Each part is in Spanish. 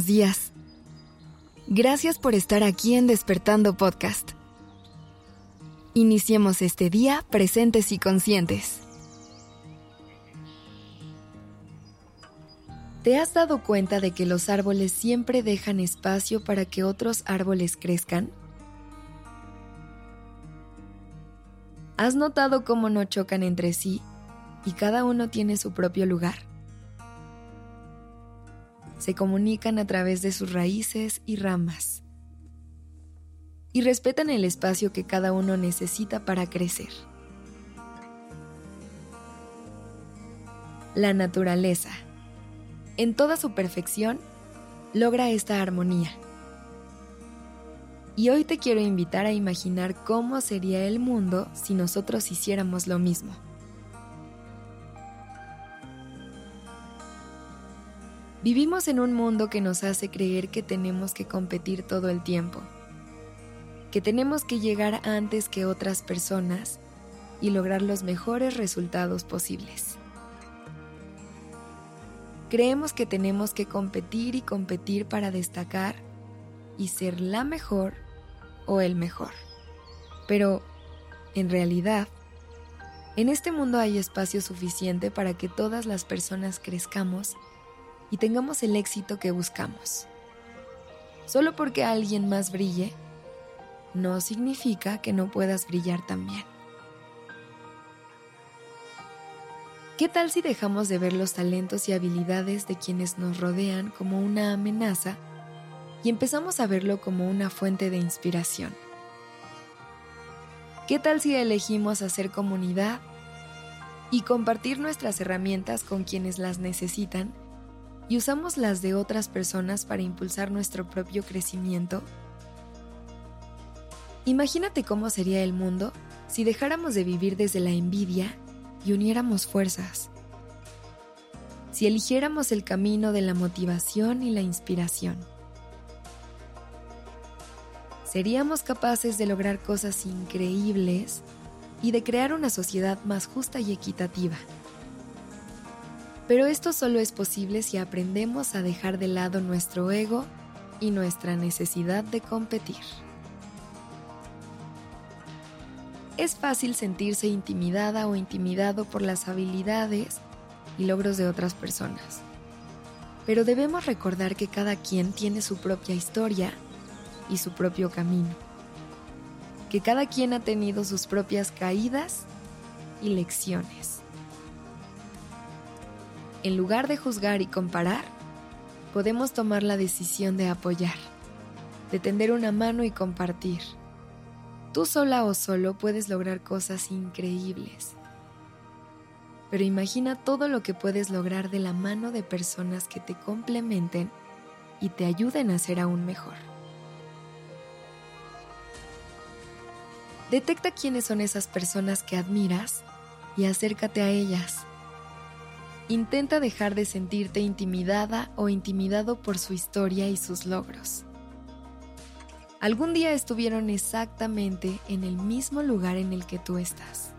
buenos días. Gracias por estar aquí en Despertando Podcast. Iniciemos este día presentes y conscientes. ¿Te has dado cuenta de que los árboles siempre dejan espacio para que otros árboles crezcan? ¿Has notado cómo no chocan entre sí y cada uno tiene su propio lugar? Se comunican a través de sus raíces y ramas y respetan el espacio que cada uno necesita para crecer. La naturaleza, en toda su perfección, logra esta armonía. Y hoy te quiero invitar a imaginar cómo sería el mundo si nosotros hiciéramos lo mismo. Vivimos en un mundo que nos hace creer que tenemos que competir todo el tiempo, que tenemos que llegar antes que otras personas y lograr los mejores resultados posibles. Creemos que tenemos que competir y competir para destacar y ser la mejor o el mejor. Pero, en realidad, en este mundo hay espacio suficiente para que todas las personas crezcamos y tengamos el éxito que buscamos. Solo porque alguien más brille, no significa que no puedas brillar también. ¿Qué tal si dejamos de ver los talentos y habilidades de quienes nos rodean como una amenaza y empezamos a verlo como una fuente de inspiración? ¿Qué tal si elegimos hacer comunidad y compartir nuestras herramientas con quienes las necesitan y usamos las de otras personas para impulsar nuestro propio crecimiento? Imagínate cómo sería el mundo si dejáramos de vivir desde la envidia y uniéramos fuerzas. Si eligiéramos el camino de la motivación y la inspiración. Seríamos capaces de lograr cosas increíbles y de crear una sociedad más justa y equitativa. Pero esto solo es posible si aprendemos a dejar de lado nuestro ego y nuestra necesidad de competir. Es fácil sentirse intimidada o intimidado por las habilidades y logros de otras personas. Pero debemos recordar que cada quien tiene su propia historia y su propio camino. Que cada quien ha tenido sus propias caídas y lecciones en lugar de juzgar y comparar, podemos tomar la decisión de apoyar, de tender una mano y compartir. Tú sola o solo puedes lograr cosas increíbles. Pero imagina todo lo que puedes lograr de la mano de personas que te complementen y te ayuden a ser aún mejor. Detecta quiénes son esas personas que admiras y acércate a ellas Intenta dejar de sentirte intimidada o intimidado por su historia y sus logros. Algún día estuvieron exactamente en el mismo lugar en el que tú estás.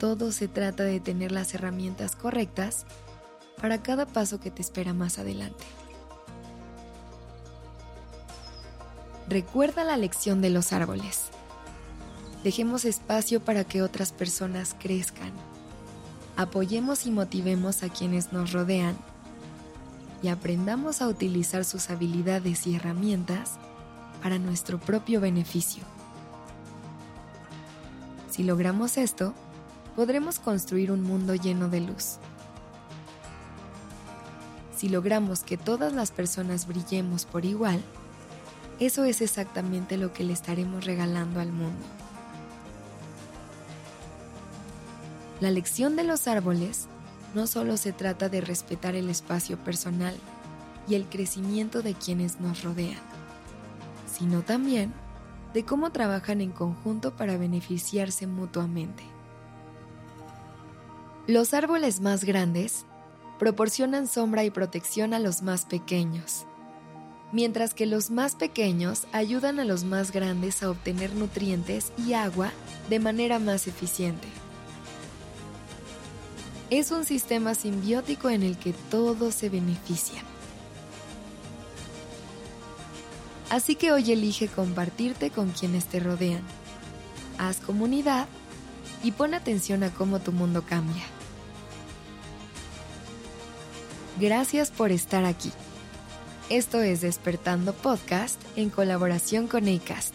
Todo se trata de tener las herramientas correctas para cada paso que te espera más adelante. Recuerda la lección de los árboles. Dejemos espacio para que otras personas crezcan apoyemos y motivemos a quienes nos rodean y aprendamos a utilizar sus habilidades y herramientas para nuestro propio beneficio. Si logramos esto, podremos construir un mundo lleno de luz. Si logramos que todas las personas brillemos por igual, eso es exactamente lo que le estaremos regalando al mundo. La lección de los árboles no solo se trata de respetar el espacio personal y el crecimiento de quienes nos rodean, sino también de cómo trabajan en conjunto para beneficiarse mutuamente. Los árboles más grandes proporcionan sombra y protección a los más pequeños, mientras que los más pequeños ayudan a los más grandes a obtener nutrientes y agua de manera más eficiente es un sistema simbiótico en el que todos se benefician. Así que hoy elige compartirte con quienes te rodean. Haz comunidad y pon atención a cómo tu mundo cambia. Gracias por estar aquí. Esto es Despertando Podcast en colaboración con ACAST.